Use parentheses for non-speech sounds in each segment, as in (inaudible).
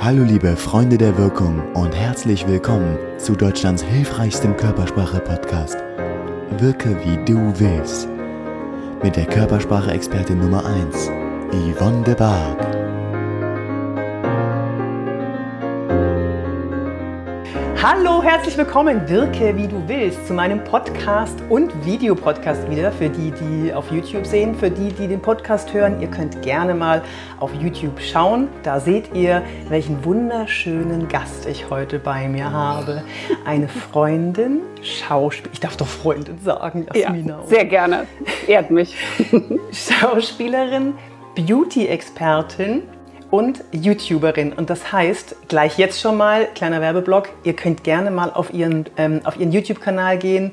Hallo liebe Freunde der Wirkung und herzlich willkommen zu Deutschlands hilfreichstem Körpersprache-Podcast. Wirke wie du willst. Mit der Körpersprache-Expertin Nummer 1, Yvonne de Barg. Hallo, herzlich willkommen, Wirke wie du willst, zu meinem Podcast und Videopodcast wieder. Für die, die auf YouTube sehen, für die, die den Podcast hören, ihr könnt gerne mal auf YouTube schauen. Da seht ihr, welchen wunderschönen Gast ich heute bei mir habe. Eine Freundin, Schauspielerin, ich darf doch Freundin sagen, Jasmina. Ja, sehr gerne, ehrt mich. (laughs) Schauspielerin, Beauty-Expertin und YouTuberin. Und das heißt, gleich jetzt schon mal, kleiner Werbeblock, ihr könnt gerne mal auf ihren, ähm, auf ihren YouTube-Kanal gehen.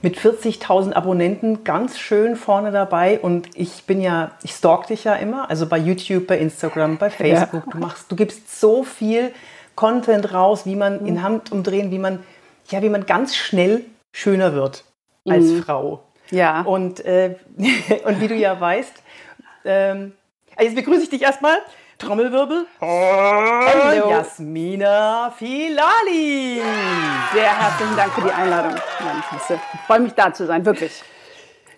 Mit 40.000 Abonnenten, ganz schön vorne dabei. Und ich bin ja, ich stalk dich ja immer, also bei YouTube, bei Instagram, bei Facebook. Ja. Du machst, du gibst so viel Content raus, wie man in Hand umdrehen, wie man, ja, wie man ganz schnell schöner wird als mhm. Frau. Ja. Und, äh, (laughs) und wie du ja weißt, ähm, jetzt begrüße ich dich erstmal. Trommelwirbel. Hallo. Jasmina Filali. Sehr herzlichen Dank für die Einladung. Ich freue mich da zu sein, wirklich.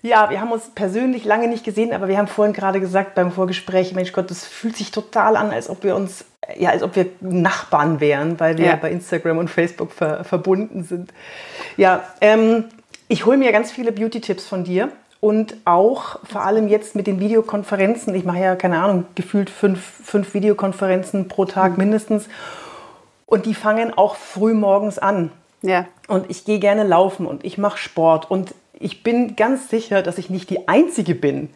Ja, wir haben uns persönlich lange nicht gesehen, aber wir haben vorhin gerade gesagt beim Vorgespräch, Mensch Gott, das fühlt sich total an, als ob wir uns, ja, als ob wir Nachbarn wären, weil wir ja. bei Instagram und Facebook ver verbunden sind. Ja, ähm, ich hole mir ganz viele Beauty-Tipps von dir und auch vor allem jetzt mit den Videokonferenzen. Ich mache ja, keine Ahnung, gefühlt fünf, fünf Videokonferenzen pro Tag mhm. mindestens. Und die fangen auch früh morgens an. Ja. Und ich gehe gerne laufen und ich mache Sport. Und ich bin ganz sicher, dass ich nicht die Einzige bin,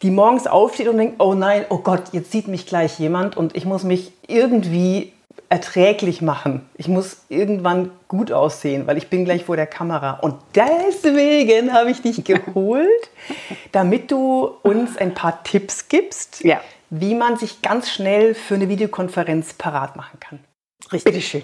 die morgens aufsteht und denkt, oh nein, oh Gott, jetzt sieht mich gleich jemand und ich muss mich irgendwie erträglich machen. Ich muss irgendwann gut aussehen, weil ich bin gleich vor der Kamera. Und deswegen habe ich dich geholt, (laughs) damit du uns ein paar Tipps gibst, ja. wie man sich ganz schnell für eine Videokonferenz parat machen kann. Richtig. Bitteschön.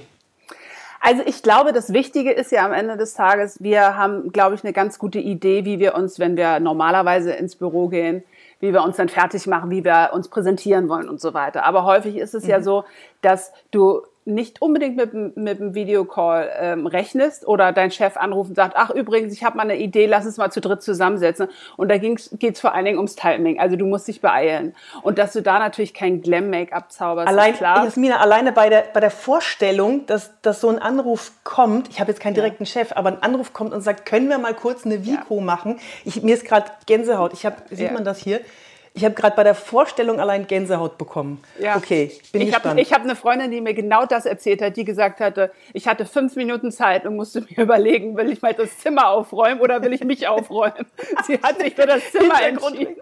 Also ich glaube, das Wichtige ist ja am Ende des Tages, wir haben, glaube ich, eine ganz gute Idee, wie wir uns, wenn wir normalerweise ins Büro gehen, wie wir uns dann fertig machen, wie wir uns präsentieren wollen und so weiter. Aber häufig ist es mhm. ja so, dass du nicht unbedingt mit, mit einem Videocall ähm, rechnest oder dein Chef anruft und sagt, ach übrigens, ich habe mal eine Idee, lass uns mal zu dritt zusammensetzen. Und da geht es vor allen Dingen ums Timing. Also du musst dich beeilen. Und dass du da natürlich kein Glam-Make-up zauberst, Allein, ist klar. Jasmina, alleine bei der, bei der Vorstellung, dass, dass so ein Anruf kommt, ich habe jetzt keinen direkten ja. Chef, aber ein Anruf kommt und sagt, können wir mal kurz eine Vico ja. machen? Ich, mir ist gerade Gänsehaut. Ich hab, sieht ja. man das hier? Ich habe gerade bei der Vorstellung allein Gänsehaut bekommen. Ja. Okay, bin ich gespannt. Hab, ich habe eine Freundin, die mir genau das erzählt hat, die gesagt hatte, ich hatte fünf Minuten Zeit und musste (laughs) mir überlegen, will ich mal das Zimmer aufräumen oder will ich mich aufräumen? (laughs) Sie hat sich für das Zimmer entschieden.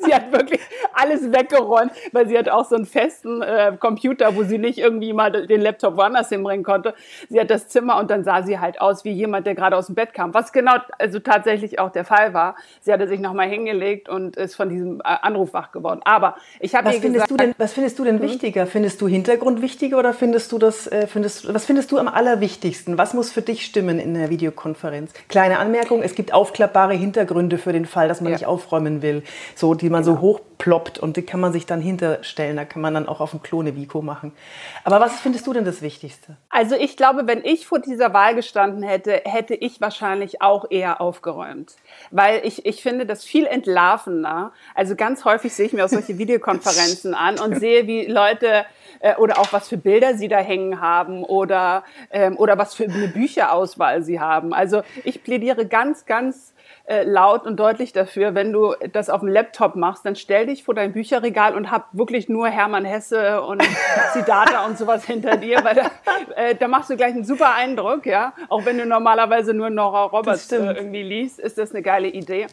Sie hat wirklich alles weggeräumt, weil sie hat auch so einen festen äh, Computer, wo sie nicht irgendwie mal den Laptop woanders hinbringen konnte. Sie hat das Zimmer und dann sah sie halt aus wie jemand, der gerade aus dem Bett kam. Was genau also tatsächlich auch der Fall war. Sie hatte sich nochmal hingelegt und ist von diesem äh, Anruf wach geworden. Aber ich habe was findest gesagt, du denn, Was findest du denn hm? wichtiger? Findest du Hintergrund wichtiger oder findest du das, äh, findest, was findest du am allerwichtigsten? Was muss für dich stimmen in der Videokonferenz? Kleine Anmerkung, es gibt aufklappbare Hintergründe für den Fall, dass man ja. nicht aufräumen will. So, die man genau. so hochploppt und die kann man sich dann hinterstellen. Da kann man dann auch auf dem Klone Vico machen. Aber was findest du denn das Wichtigste? Also ich glaube, wenn ich vor dieser Wahl gestanden hätte, hätte ich wahrscheinlich auch eher aufgeräumt. Weil ich, ich finde das viel entlarvender. Also ganz häufig sehe ich mir auch solche (laughs) Videokonferenzen an und sehe, wie Leute äh, oder auch was für Bilder sie da hängen haben oder, ähm, oder was für eine Bücherauswahl sie haben. Also ich plädiere ganz, ganz äh, laut und deutlich dafür, wenn du das auf dem Laptop machst, dann stell dich vor dein Bücherregal und hab wirklich nur Hermann Hesse und (laughs) Siddhartha und sowas hinter dir, weil da, äh, da machst du gleich einen super Eindruck, ja. Auch wenn du normalerweise nur Nora Roberts äh, irgendwie liest, ist das eine geile Idee.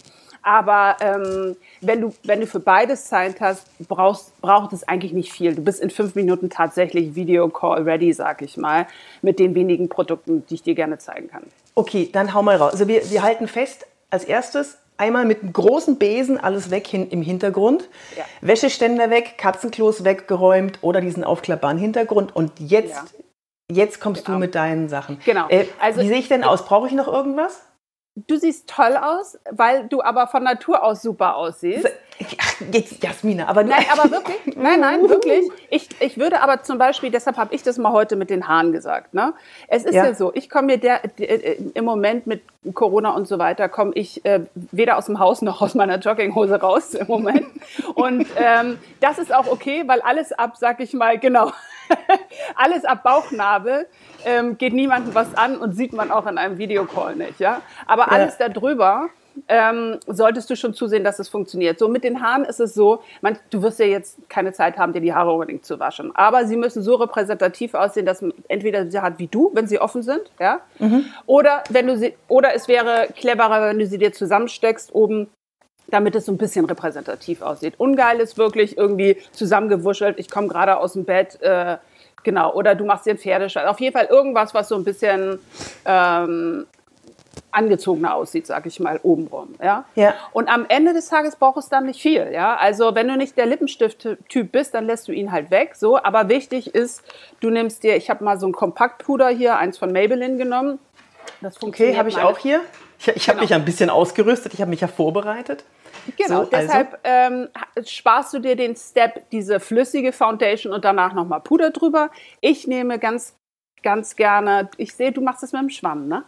Aber ähm, wenn, du, wenn du für beides Zeit hast, brauchst, braucht es eigentlich nicht viel. Du bist in fünf Minuten tatsächlich Video Call ready, sag ich mal, mit den wenigen Produkten, die ich dir gerne zeigen kann. Okay, dann hau mal raus. Also wir, wir halten fest, als erstes einmal mit einem großen Besen alles weg hin, im Hintergrund. Ja. Wäscheständer weg, Katzenklos weggeräumt oder diesen aufklappbaren Hintergrund. Und jetzt, ja. jetzt kommst genau. du mit deinen Sachen. Genau. Äh, also, wie sehe ich denn aus? Brauche ich noch irgendwas? Du siehst toll aus, weil du aber von Natur aus super aussiehst. Ach, jetzt Jasmina, aber Nein, aber wirklich, (laughs) nein, nein, wirklich. Ich, ich würde aber zum Beispiel, deshalb habe ich das mal heute mit den Haaren gesagt. Ne? Es ist ja, Ja. so, ich komme mir der, der, äh, im Moment mit Corona und so weiter, komme ich äh, weder aus dem Haus noch aus meiner Jogginghose raus im Moment. (laughs) Und ähm, das ist auch okay, weil alles ab, sag ich mal, genau, (laughs) alles ab Bauchnabel ähm, geht niemandem was an und sieht man auch in einem Videocall nicht. Ja? Aber alles darüber ähm, solltest du schon zusehen, dass es funktioniert. So mit den Haaren ist es so, man, du wirst ja jetzt keine Zeit haben, dir die Haare unbedingt zu waschen. Aber sie müssen so repräsentativ aussehen, dass man entweder sie hat wie du, wenn sie offen sind, ja, oder wenn du sie, oder es wäre cleverer, wenn du sie dir zusammensteckst oben damit es so ein bisschen repräsentativ aussieht. Ungeil ist wirklich irgendwie zusammengewuschelt, ich komme gerade aus dem Bett, äh, genau, oder du machst dir einen Pferdeschall. Auf jeden Fall irgendwas, was so ein bisschen ähm, angezogener aussieht, sag ich mal, obenrum. Ja? Ja. Und am Ende des Tages braucht es dann nicht viel. Ja? Also wenn du nicht der Lippenstift-Typ bist, dann lässt du ihn halt weg. So. Aber wichtig ist, du nimmst dir, ich habe mal so ein Kompaktpuder hier, eins von Maybelline genommen. Das Okay, funktioniert habe ich auch hier. Ich, ich habe Genau. mich ein bisschen ausgerüstet, ich habe mich ja vorbereitet. Genau, So, deshalb ähm, ha- sparst du dir den Step, diese flüssige Foundation und danach nochmal Puder drüber. Ich nehme ganz, ganz gerne, ich sehe, du machst das mit dem Schwamm, ne?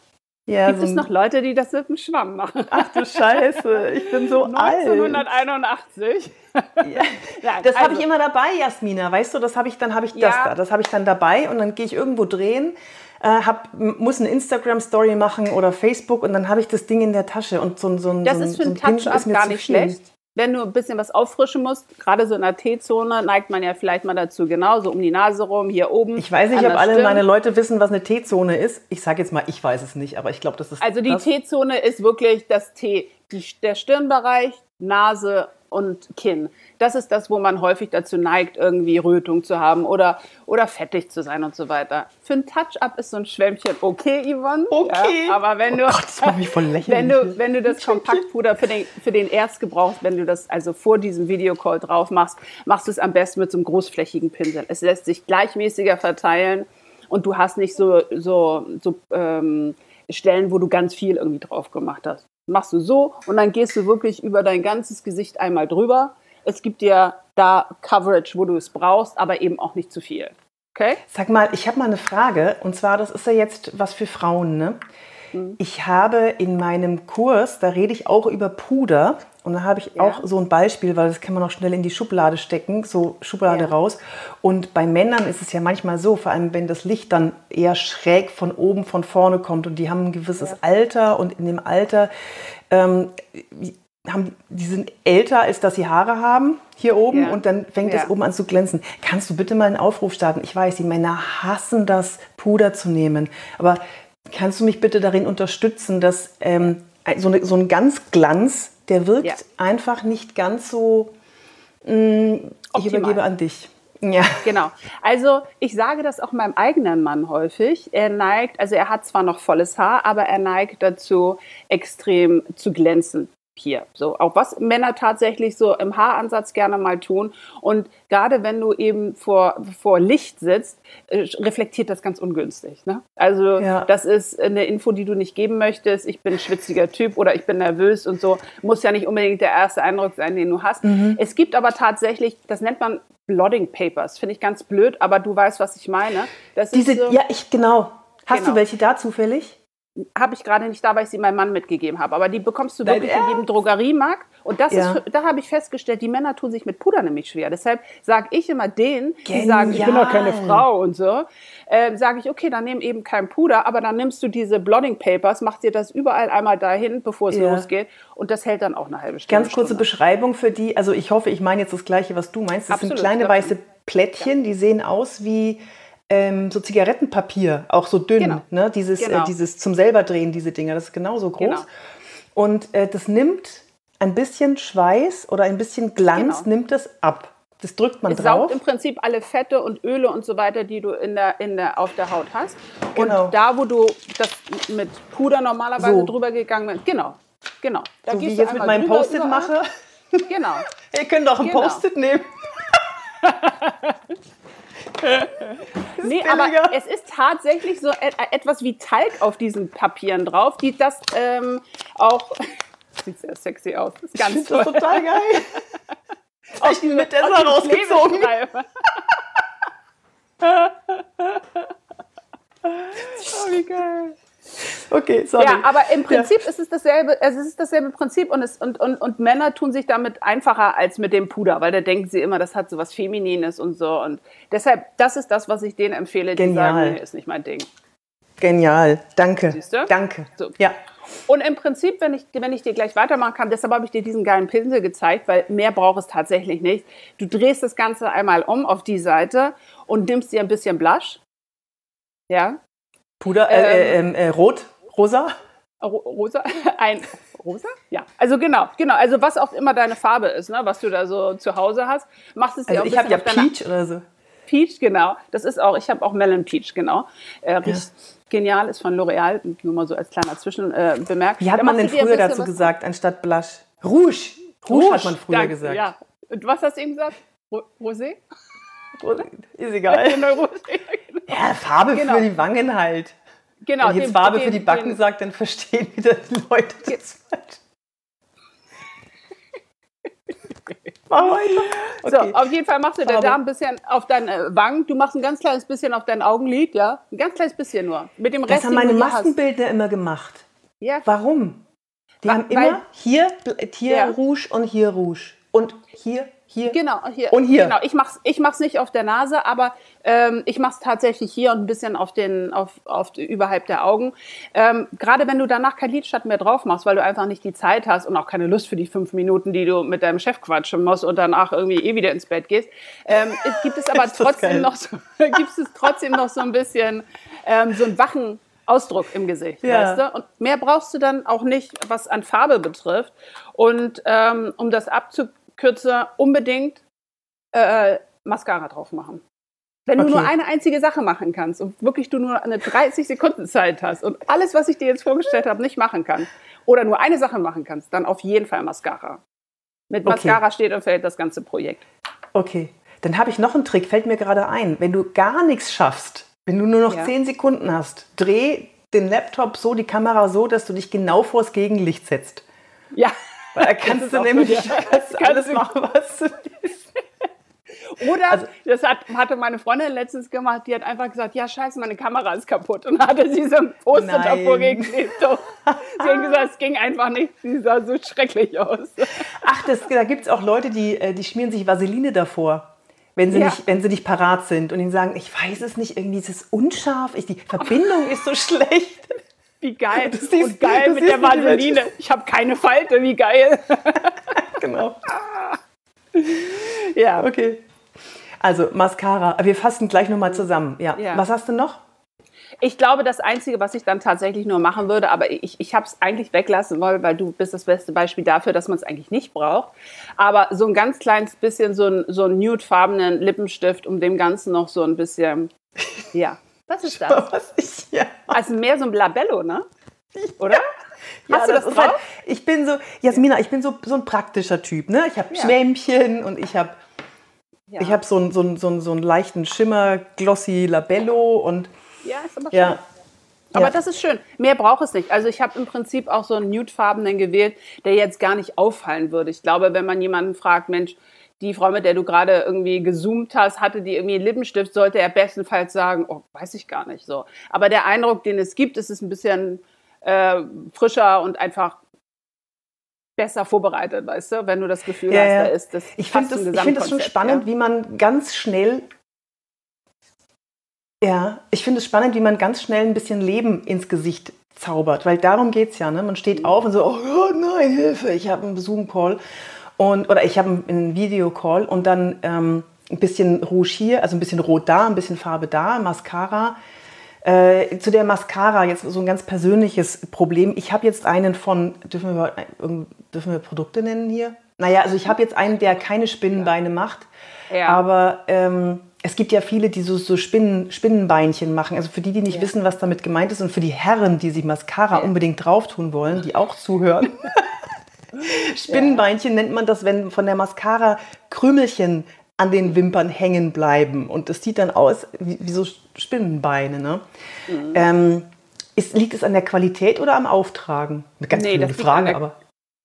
Ja, Gibt so es noch Leute, die das mit dem Schwamm machen? Ach du Scheiße, ich bin so alt. 1981. Ja. (laughs) Das habe also- ich immer dabei, Jasmina. Weißt du, das habe ich dann habe ich das Ja. da. Das habe ich dann dabei und dann gehe ich irgendwo drehen, äh, hab, muss eine Instagram Story machen oder Facebook und dann habe ich das Ding in der Tasche und so, ein- so, ein- Das so, ein- ist für so einen Touch-up ist mir gar zu nicht schlecht. Wenn du ein bisschen was auffrischen musst, gerade so in der T-Zone, neigt man ja vielleicht mal dazu, genau, so um die Nase rum, hier oben. Ich weiß nicht, ob alle Stirn. meine Leute wissen, was eine T-Zone ist. Ich sage jetzt mal, ich weiß es nicht, aber ich glaube, das ist Also die. T-Zone ist wirklich das T, die, der Stirnbereich, Nase und Kinn. Das ist das, wo man häufig dazu neigt, irgendwie Rötung zu haben oder, oder fettig zu sein und so weiter. Für ein Touch-up ist so ein Schwämmchen okay, Yvonne. Okay. Ja, aber wenn du, Oh Gott, das macht mich voll lächerlich. wenn du, wenn du das Kompaktpuder für den, für den Erstgebrauch, wenn du das also vor diesem Videocall drauf machst, machst du es am besten mit so einem großflächigen Pinsel. Es lässt sich gleichmäßiger verteilen und du hast nicht so, so, so ähm, Stellen, wo du ganz viel irgendwie drauf gemacht hast. Machst du so und dann gehst du wirklich über dein ganzes Gesicht einmal drüber. Es gibt dir da Coverage, wo du es brauchst, aber eben auch nicht zu viel. Okay? Sag mal, ich habe mal eine Frage und zwar, das ist ja jetzt was für Frauen, ne? Mhm. Ich habe in meinem Kurs, da rede ich auch über Puder und da habe ich Ja. auch so ein Beispiel, weil das kann man auch schnell in die Schublade stecken, so Schublade Ja. raus. Und bei Männern ist es ja manchmal so, vor allem wenn das Licht dann eher schräg von oben, von vorne kommt und die haben ein gewisses Ja. Alter und in dem Alter ähm, haben, die sind älter, als dass sie Haare haben hier oben und dann fängt es Ja. oben an zu glänzen. Kannst du bitte mal einen Aufruf starten? Ich weiß, die Männer hassen das, Puder zu nehmen, aber kannst du mich bitte darin unterstützen, dass ähm, ein- so, eine, so ein Ganzglanz, der wirkt Ja. einfach nicht ganz so. Mh, ich Optimal. übergebe an dich. Ja. Genau. Also ich sage das auch meinem eigenen Mann häufig. Er neigt, also er hat zwar noch volles Haar, aber er neigt dazu, extrem zu glänzen. Hier, so auch was Männer tatsächlich so im Haaransatz gerne mal tun. Und gerade wenn du eben vor, vor Licht sitzt, äh, reflektiert das ganz ungünstig. Ne? Also Ja. das ist eine Info, die du nicht geben möchtest. Ich bin ein schwitziger Typ oder ich bin nervös und so. Muss ja nicht unbedingt der erste Eindruck sein, den du hast. Es gibt aber tatsächlich, das nennt man Blotting Papers. Finde ich ganz blöd, aber du weißt, was ich meine. Das Diese, ist so, ja, ich, genau. Hast Genau. du welche da zufällig? Habe ich gerade nicht da, weil ich sie meinem Mann mitgegeben habe. Aber die bekommst du wirklich in jedem Drogeriemarkt. Und das Ja. ist, da habe ich festgestellt, die Männer tun sich mit Puder nämlich schwer. Deshalb sage ich immer denen, die sagen, ich bin doch keine Genial. Frau und so, äh, sage ich, okay, dann nimm eben kein Puder, aber dann nimmst du diese Blotting Papers, machst dir das überall einmal dahin, bevor es Ja. losgeht. Und das hält dann auch eine halbe Stunde. Ganz kurze Stunde. Beschreibung für die. Also ich hoffe, ich meine jetzt das Gleiche, was du meinst. Das Absolut, sind kleine weiße Plättchen, die sehen aus wie ähm, so Zigarettenpapier, auch so dünn. Genau. Ne? Dieses, Genau. äh, dieses zum selber drehen, diese Dinger, das ist genauso groß. Genau. Und äh, das nimmt ein bisschen Schweiß oder ein bisschen Glanz, Genau. nimmt das ab. Das drückt man Es drauf. saugt im Prinzip alle Fette und Öle und so weiter, die du in der, in der, auf der Haut hast. Genau. Und da, wo du das mit Puder normalerweise So. drüber gegangen bist, genau, genau. Da so wie ich jetzt mit meinem Post-it mache. (laughs) Genau. (laughs) Ihr könnt auch ein Genau. Post-it nehmen. (laughs) (laughs) Nee, billiger. aber es ist tatsächlich so et etwas wie Talg auf diesen Papieren drauf, die das ähm, auch. (laughs) Sieht sehr sexy aus. Ist ganz ich toll. Das total geil. (laughs) Aus die mit der rausgezogen. oh, wie geil. Okay, sorry. Ja, aber im Prinzip ja. ist es dasselbe, es ist dasselbe Prinzip und, es, und, und, und Männer tun sich damit einfacher als mit dem Puder, weil da denken sie immer, das hat so was Feminines und so. Und deshalb, das ist das, was ich denen empfehle, die Genial. sagen, nee, ist nicht mein Ding. Genial, danke. Siehst du? Danke. So. Ja. Und im Prinzip, wenn ich, wenn ich dir gleich weitermachen kann, deshalb habe ich dir diesen geilen Pinsel gezeigt, weil mehr braucht es tatsächlich nicht. Du drehst das Ganze einmal um auf die Seite und nimmst dir ein bisschen Blush. Ja. Puder, äh, ähm, äh, äh, rot, rosa? rosa? (laughs) Ein rosa? Ja. Also genau, genau. Also was auch immer deine Farbe ist, ne, was du da so zu Hause hast, machst es dir also auch ich habe ja Peach oder so. Peach, genau. Das ist auch, ich habe auch Melon Peach, genau. Äh, ja. genial, ist von L'Oreal, nur mal so als kleiner Zwischenbemerk. Äh, Wie hat man denn früher dazu gesagt, anstatt Blush? Rouge. Rouge, Rouge hat man früher danke, gesagt. Ja. Und was hast du eben gesagt? Rosé? Ist egal. (laughs) (laughs) ja, Farbe genau. für die Wangen halt. Genau. Wenn ich jetzt den, Farbe den, für die Backen sage, dann verstehen wieder die Leute das falsch. Okay. So, auf jeden Fall machst du der da ein bisschen auf deine Wangen. Du machst ein ganz kleines bisschen auf dein Augenlid, ja? Ein ganz kleines bisschen nur. Mit dem Rest. Das haben meine Maskenbildner immer gemacht. Ja. Warum? Die Weil, haben immer hier, hier ja. Rouge und hier Rouge. Und hier hier. Genau, hier. Und hier. Genau, ich mach's, ich mach's nicht auf der Nase, aber ähm, ich mach's tatsächlich hier und ein bisschen auf den, auf, auf überhalb der Augen. Ähm, Gerade wenn du danach kein Lidschatten mehr drauf machst, weil du einfach nicht die Zeit hast und auch keine Lust für die fünf Minuten, die du mit deinem Chef quatschen musst und danach irgendwie eh wieder ins Bett gehst, ähm, gibt es (laughs) aber trotzdem noch so, (laughs) gibt es trotzdem noch so ein bisschen ähm, so einen wachen Ausdruck im Gesicht, ja. weißt du? Und mehr brauchst du dann auch nicht, was an Farbe betrifft. Und ähm, um das abzukürzen, kürzer unbedingt äh, Mascara drauf machen. Wenn okay. du nur eine einzige Sache machen kannst und wirklich du nur eine 30 Sekunden Zeit hast und alles, was ich dir jetzt vorgestellt habe, nicht machen kannst oder nur eine Sache machen kannst, dann auf jeden Fall Mascara. Mit Mascara okay. steht und fällt das ganze Projekt. Okay, dann habe ich noch einen Trick, fällt mir gerade ein. Wenn du gar nichts schaffst, wenn du nur noch ja. 10 Sekunden hast, dreh den Laptop so, die Kamera so, dass du dich genau vors Gegenlicht setzt. Ja. Weil da (laughs) kannst du nämlich ja. (laughs) kannst alles machen, was du willst. (laughs) Oder, also, das hat, hatte meine Freundin letztens gemacht, die hat einfach gesagt, ja scheiße, meine Kamera ist kaputt. Und hatte sie so ein Poster davor geklebt. sie hat gesagt, es ging einfach nicht, sie sah so schrecklich aus. Ach, das, da gibt es auch Leute, die, äh, die schmieren sich Vaseline davor. Wenn sie, ja. nicht, wenn sie nicht parat sind und ihnen sagen, ich weiß es nicht, irgendwie ist es unscharf, ich, die Verbindung ist so schlecht. Wie geil. Das siehst, und geil mit der Vaseline. Ich habe keine Falte, wie geil. (laughs) genau. (laughs) ja. Okay. Also Mascara. Wir fassen gleich nochmal zusammen. Ja. ja. Was hast du noch? Ich glaube, das Einzige, was ich dann tatsächlich nur machen würde, aber ich, ich habe es eigentlich weglassen wollen, weil du bist das beste Beispiel dafür, dass man es eigentlich nicht braucht. Aber so ein ganz kleines bisschen so ein, so ein nudefarbenen Lippenstift, um dem Ganzen noch so ein bisschen, (laughs) ja, was ist das? Was ich, ja. Also mehr so ein Labello, ne? Oder? Ja. Hast ja, du das, das? Halt, ich bin so, Jasmina, ich bin so, so ein praktischer Typ, ne? Ich habe ja. Schwämmchen und ich habe ja. ich so einen so so so einen leichten Schimmer, glossy Labello und ja, ist aber schön. Ja. Aber das ist schön. Mehr braucht es nicht. Also ich habe im Prinzip auch so einen nudefarbenen gewählt, der jetzt gar nicht auffallen würde. Ich glaube, wenn man jemanden fragt, Mensch, die Frau, mit der du gerade irgendwie gezoomt hast, hatte die irgendwie einen Lippenstift, sollte er bestenfalls sagen, oh, weiß ich gar nicht so. Aber der Eindruck, den es gibt, ist es ein bisschen äh, frischer und einfach besser vorbereitet, weißt du, wenn du das Gefühl ja, hast, ja. da ist das. Ich finde das, ich find das schon spannend, ja. wie man ganz schnell ja, ich finde es spannend, wie man ganz schnell ein bisschen Leben ins Gesicht zaubert, weil darum geht es ja. Ne? Man steht auf und so, oh Gott, nein, Hilfe, ich habe einen Zoom-Call und, oder ich habe einen Videocall und dann ähm, ein bisschen Rouge hier, also ein bisschen Rot da, ein bisschen Farbe da, Mascara. Äh, zu der Mascara jetzt so ein ganz persönliches Problem. Ich habe jetzt einen von, dürfen wir, dürfen wir Produkte nennen hier? Naja, also ich habe jetzt einen, der keine Spinnenbeine macht, ja. aber ähm, es gibt ja viele, die so, so Spinnen, Spinnenbeinchen machen. Also für die, die nicht ja. wissen, was damit gemeint ist und für die Herren, die sich Mascara ja. unbedingt drauf tun wollen, die auch zuhören. (laughs) (laughs) Spinnenbeinchen nennt man das, wenn von der Mascara Krümelchen an den Wimpern hängen bleiben. Und das sieht dann aus wie, wie so Spinnenbeine. Ne? Mhm. Ähm, ist, liegt es an der Qualität oder am Auftragen? Eine ganz nee, Frage, aber.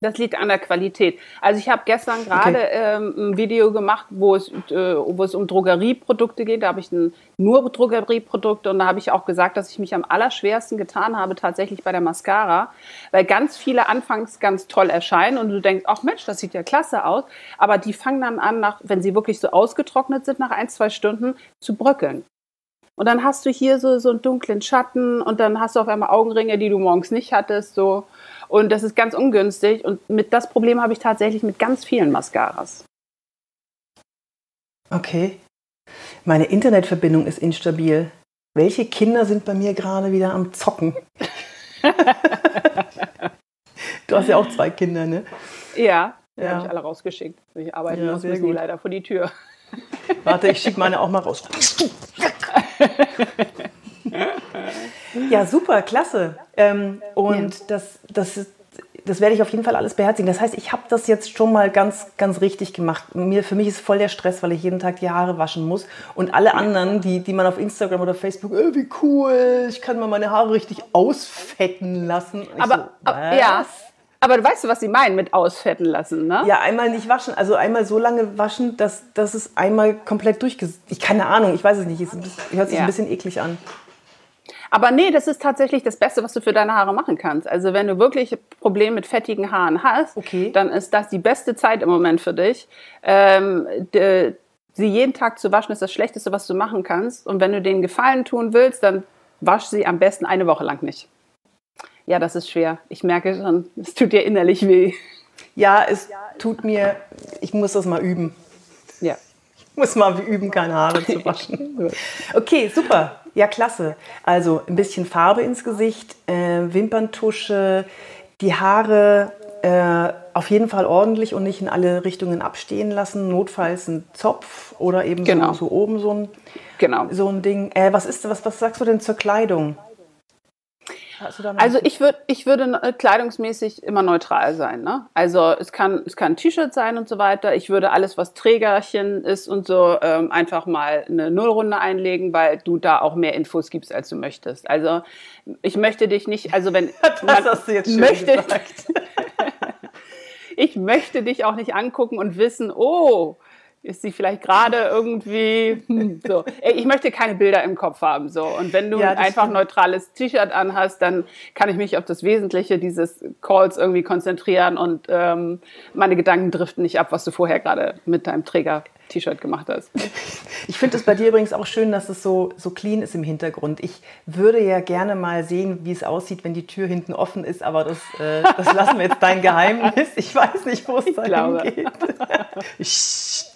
Das liegt an der Qualität. Also ich habe gestern gerade okay. ähm, ein Video gemacht, wo es, äh, wo es um Drogerieprodukte geht. Da habe ich ein, nur Drogerieprodukte und da habe ich auch gesagt, dass ich mich am allerschwersten getan habe, tatsächlich bei der Mascara, weil ganz viele anfangs ganz toll erscheinen und du denkst, ach Mensch, das sieht ja klasse aus, aber die fangen dann an, nach, wenn sie wirklich so ausgetrocknet sind, nach ein, zwei Stunden zu bröckeln. Und dann hast du hier so, so einen dunklen Schatten und dann hast du auf einmal Augenringe, die du morgens nicht hattest. So. Und das ist ganz ungünstig. Und mit das Problem habe ich tatsächlich mit ganz vielen Mascaras. Okay. Meine Internetverbindung ist instabil. Welche Kinder sind bei mir gerade wieder am Zocken? (laughs) du hast ja auch zwei Kinder, ne? Ja, die ja. habe ich alle rausgeschickt. Ich arbeite ja, muss, müssen die leider vor die Tür. Warte, ich schicke meine auch mal raus. (laughs) ja, super, klasse. Ähm, und ja. das, das, das werde ich auf jeden Fall alles beherzigen. Das heißt, ich habe das jetzt schon mal ganz, ganz richtig gemacht. Mir, für mich ist voll der Stress, weil ich jeden Tag die Haare waschen muss. Und alle anderen, die, die man auf Instagram oder Facebook, oh, wie cool, ich kann mal meine Haare richtig ausfetten lassen. Aber, so, ja, aber du weißt, was sie meinen mit ausfetten lassen, ne? Ja, einmal nicht waschen. Also einmal so lange waschen, dass, dass es einmal komplett durchges... Ich keine Ahnung, ich weiß es nicht. Es hört sich ja. ein bisschen eklig an. Aber nee, das ist tatsächlich das Beste, was du für deine Haare machen kannst. Also wenn du wirklich Probleme mit fettigen Haaren hast, okay. dann ist das die beste Zeit im Moment für dich. Ähm, de, sie jeden Tag zu waschen ist das Schlechteste, was du machen kannst. Und wenn du denen Gefallen tun willst, dann wasch sie am besten eine Woche lang nicht. Ja, das ist schwer. Ich merke schon, es tut dir innerlich weh. Ja, es tut mir, ich muss das mal üben. Ja. Ich muss mal üben, keine Haare zu (laughs) waschen. (laughs) Okay, super. Ja, klasse. Also ein bisschen Farbe ins Gesicht, äh, Wimperntusche, die Haare äh, auf jeden Fall ordentlich und nicht in alle Richtungen abstehen lassen. Notfalls ein Zopf oder eben genau. so, so, oben so ein, genau. so ein Ding. Äh, was, ist, was, was sagst du denn zur Kleidung? Also ich würde ich würde äh, kleidungsmäßig immer neutral sein. Ne? Also es kann es kann ein T-Shirt sein und so weiter. Ich würde alles, was Trägerchen ist und so, ähm, einfach mal eine Nullrunde einlegen, weil du da auch mehr Infos gibst, als du möchtest. Also ich möchte dich nicht, also wenn (laughs) das hast du jetzt schön möchte, gesagt. (laughs) ich möchte dich auch nicht angucken und wissen, oh, ist sie vielleicht gerade irgendwie hm, (laughs) so. Ich möchte keine Bilder im Kopf haben so. Und wenn du ja, einfach ein neutrales T-Shirt anhast, dann kann ich mich auf das Wesentliche dieses Calls irgendwie konzentrieren und ähm, meine Gedanken driften nicht ab, was du vorher gerade mit deinem Träger T-Shirt gemacht hast. Ich finde es bei dir übrigens auch schön, dass es so, so clean ist im Hintergrund. Ich würde ja gerne mal sehen, wie es aussieht, wenn die Tür hinten offen ist, aber das, äh, das lassen wir jetzt dein (laughs) Geheimnis. Ich weiß nicht, wo es da geht. (laughs)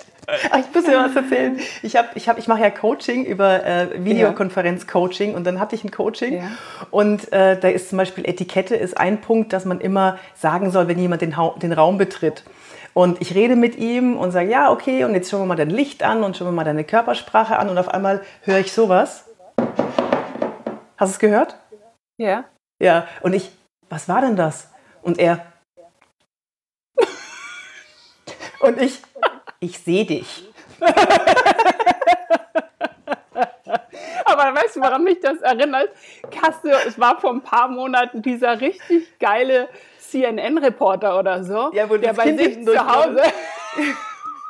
ich muss dir was erzählen. Ich, hab, ich, hab, ich mache ja Coaching über äh, Videokonferenz-Coaching und dann hatte ich ein Coaching ja. und äh, da ist zum Beispiel Etikette ist ein Punkt, dass man immer sagen soll, wenn jemand den, den Raum betritt. Und ich rede mit ihm und sage, ja, okay, und jetzt schauen wir mal dein Licht an und schauen wir mal deine Körpersprache an und auf einmal höre ich sowas. Hast du es gehört? Ja. Ja, und ich, was war denn das? Und er. (laughs) und ich, ich sehe dich. (laughs) Aber weißt du, woran mich das erinnert? Kasse, es war vor ein paar Monaten dieser richtig geile CNN-Reporter oder so, ja, der bei kind sich zu Hause (laughs)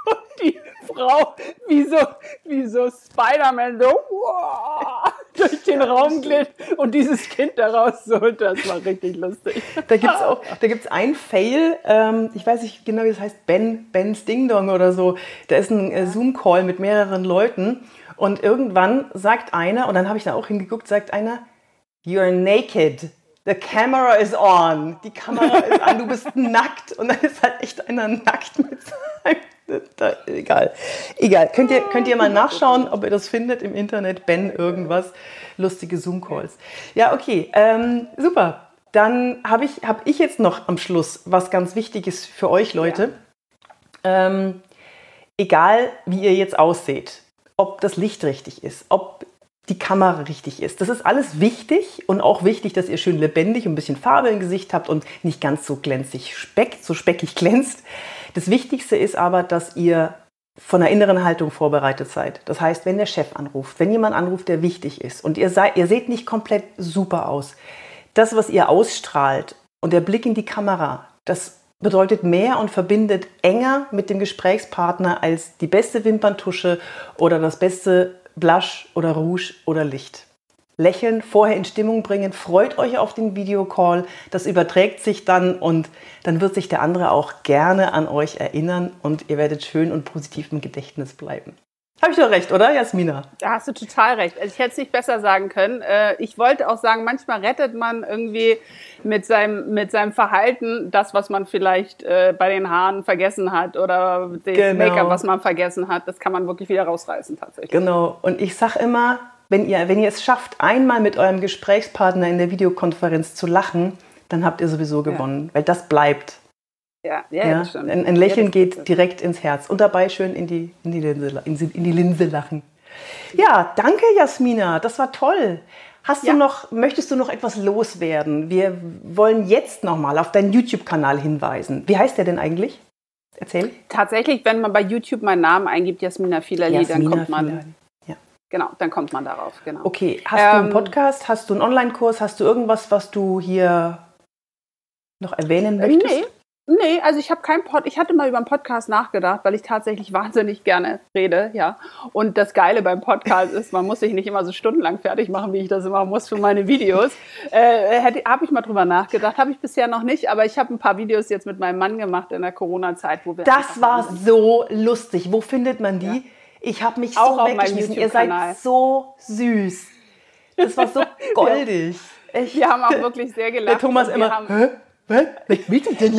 und die Frau wie so, wie so Spider-Man so wow, durch den Raum glitt und dieses Kind daraus sollte. Das war richtig lustig. Da gibt es (laughs) auch da gibt's einen Fail, ähm, ich weiß nicht genau, wie das heißt, Ben, Ben's Ding Dong oder so. Da ist ein äh, Zoom-Call mit mehreren Leuten und irgendwann sagt einer, und dann habe ich da auch hingeguckt, sagt einer, You're naked. The camera is on. Die Kamera ist an, du bist nackt. Und dann ist halt echt einer nackt mit seinem (laughs) egal. Egal. Könnt ihr, könnt ihr mal nachschauen, ob ihr das findet im Internet. Ben irgendwas. Lustige Zoom-Calls. Ja, okay. Ähm, super. Dann habe ich, hab ich jetzt noch am Schluss was ganz Wichtiges für euch, Leute. Ja. Ähm, egal, wie ihr jetzt ausseht, ob das Licht richtig ist, ob die Kamera richtig ist. Das ist alles wichtig und auch wichtig, dass ihr schön lebendig und ein bisschen Farbe im Gesicht habt und nicht ganz so glänzig speck, so speckig (laughs) glänzt. Das Wichtigste ist aber, dass ihr von der inneren Haltung vorbereitet seid. Das heißt, wenn der Chef anruft, wenn jemand anruft, der wichtig ist und ihr, seid, ihr seht nicht komplett super aus, das, was ihr ausstrahlt und der Blick in die Kamera, das bedeutet mehr und verbindet enger mit dem Gesprächspartner als die beste Wimperntusche oder das beste Blush oder Rouge oder Licht. Lächeln, vorher in Stimmung bringen, freut euch auf den Videocall, das überträgt sich dann und dann wird sich der andere auch gerne an euch erinnern und ihr werdet schön und positiv im Gedächtnis bleiben. Habe ich doch recht, oder, Jasmina? Da hast du total recht. Also ich hätte es nicht besser sagen können. Äh, ich wollte auch sagen, manchmal rettet man irgendwie mit seinem, mit seinem Verhalten das, was man vielleicht äh, bei den Haaren vergessen hat oder das genau. Make-up, was man vergessen hat. Das kann man wirklich wieder rausreißen tatsächlich. Genau. Und ich sage immer, wenn ihr, wenn ihr es schafft, einmal mit eurem Gesprächspartner in der Videokonferenz zu lachen, dann habt ihr sowieso gewonnen, ja. weil das bleibt. Ja, ja, ja, das stimmt. Ein, ein Lächeln ja, geht direkt ins Herz und dabei schön in die, in die, Linse, in, in die Linse lachen. Ja, danke Jasmina, das war toll. Hast ja. du noch, möchtest du noch etwas loswerden? Wir wollen jetzt nochmal auf deinen YouTube-Kanal hinweisen. Wie heißt der denn eigentlich? Erzähl. Tatsächlich, wenn man bei YouTube meinen Namen eingibt, Jasmina Filali, Jasmina dann kommt man. Filali. Ja. Genau, dann kommt man darauf. Genau. Okay, hast ähm, du einen ähm, Podcast? Hast du einen Online-Kurs? Hast du irgendwas, was du hier noch erwähnen möchtest? Nee, Nee, also ich habe kein Pod, ich hatte mal über einen Podcast nachgedacht, weil ich tatsächlich (laughs) wahnsinnig gerne rede, ja. Und das Geile beim Podcast ist, man muss sich nicht immer so stundenlang fertig machen, wie ich das immer muss für meine Videos. Äh, habe ich mal drüber nachgedacht, habe ich bisher noch nicht, aber ich habe ein paar Videos jetzt mit meinem Mann gemacht in der Corona-Zeit, wo wir. Das war so lustig. Wo findet man die? Ja. Ich habe mich Auch so weggeschmissen. Ihr seid so süß. Das war so (laughs) goldig. Ja. Wir haben auch wirklich sehr gelacht. Der Thomas immer. Hä? Was?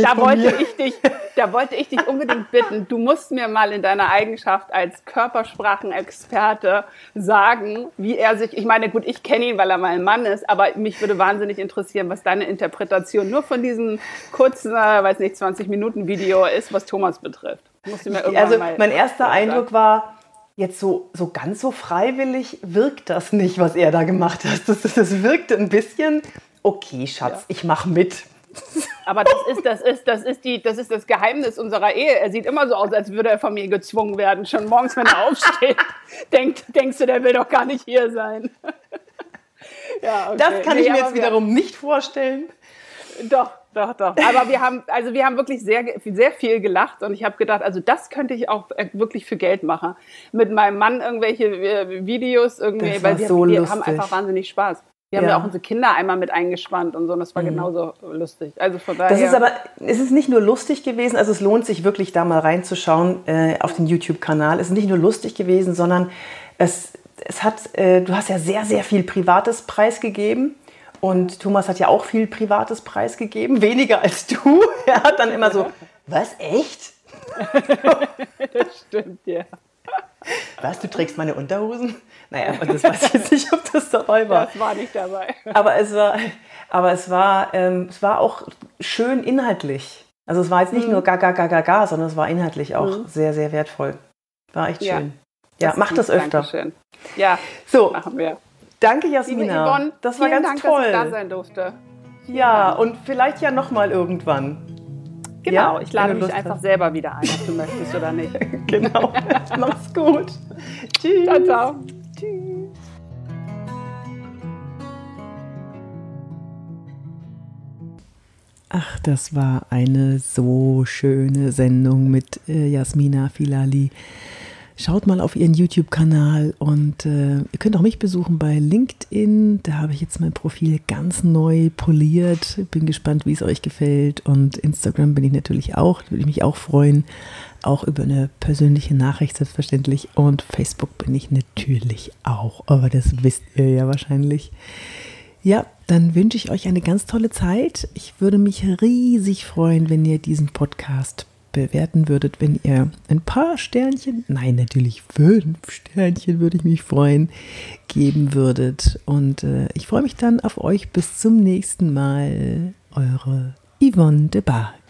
Da wollte ich dich, Da wollte ich dich unbedingt bitten, du musst mir mal in deiner Eigenschaft als Körpersprachenexperte sagen, wie er sich, ich meine, gut, ich kenne ihn, weil er mein Mann ist, aber mich würde wahnsinnig interessieren, was deine Interpretation nur von diesem kurzen, äh, weiß nicht, 20 Minuten Video ist, was Thomas betrifft. Musst du mir irgendwann also mein erster Eindruck war, jetzt so, so ganz so freiwillig wirkt das nicht, was er da gemacht hat. Das, das wirkte ein bisschen, okay, Schatz, ja. ich mache mit. Aber das ist, das, ist, das, ist die, das ist das Geheimnis unserer Ehe. Er sieht immer so aus, als würde er von mir gezwungen werden. Schon morgens, wenn er aufsteht, (laughs) denkt, denkst du, der will doch gar nicht hier sein. (laughs) ja, okay. Das kann nee, ich mir jetzt wiederum nicht vorstellen. Doch, doch, doch. Aber wir haben, also wir haben wirklich sehr, sehr viel gelacht und ich habe gedacht, also das könnte ich auch wirklich für Geld machen. Mit meinem Mann irgendwelche äh, Videos irgendwie, weil wir, so wir haben einfach wahnsinnig Spaß. Wir haben ja auch unsere Kinder einmal mit eingespannt und so, und das war mhm. genauso lustig. Also von daher. Das ist aber, es ist nicht nur lustig gewesen, also es lohnt sich wirklich da mal reinzuschauen äh, auf den YouTube-Kanal. Es ist nicht nur lustig gewesen, sondern es, es hat, äh, du hast ja sehr, sehr viel Privates preisgegeben. Und Thomas hat ja auch viel Privates preisgegeben, weniger als du. (laughs) Er hat dann immer so, (laughs) was, echt? (laughs) das stimmt, ja. Was, du trägst meine Unterhosen? Naja, und das weiß ich jetzt nicht, ob das dabei war. Das war nicht dabei. Aber es war, aber es war, ähm, es war auch schön inhaltlich. Also es war jetzt nicht mhm. nur gaga, gaga, gaga, sondern es war inhaltlich auch mhm. sehr, sehr wertvoll. War echt ja. schön. Ja, das mach das öfter. Dankeschön. Ja, so, machen wir. Danke, Jasmina. Yvonne, das war ganz Dank, toll. dass ich da sein durfte. Ja, und vielleicht ja nochmal irgendwann. Genau, ja, ich lade mich einfach hast. selber wieder ein, ob du möchtest oder nicht. (laughs) genau. Mach's gut. Tschüss. Ciao, ciao. Tschüss. Ach, das war eine so schöne Sendung mit äh, Jasmina Filali. Schaut mal auf ihren YouTube-Kanal und äh, ihr könnt auch mich besuchen bei LinkedIn. Da habe ich jetzt mein Profil ganz neu poliert. Bin gespannt, wie es euch gefällt. Und Instagram bin ich natürlich auch. Da würde ich mich auch freuen. Auch über eine persönliche Nachricht selbstverständlich. Und Facebook bin ich natürlich auch. Aber das wisst ihr ja wahrscheinlich. Ja, dann wünsche ich euch eine ganz tolle Zeit. Ich würde mich riesig freuen, wenn ihr diesen Podcast bewerten würdet, wenn ihr ein paar Sternchen, nein, natürlich fünf Sternchen würde ich mich freuen, geben würdet. Und äh, ich freue mich dann auf euch. Bis zum nächsten Mal. Eure Yvonne de Barg.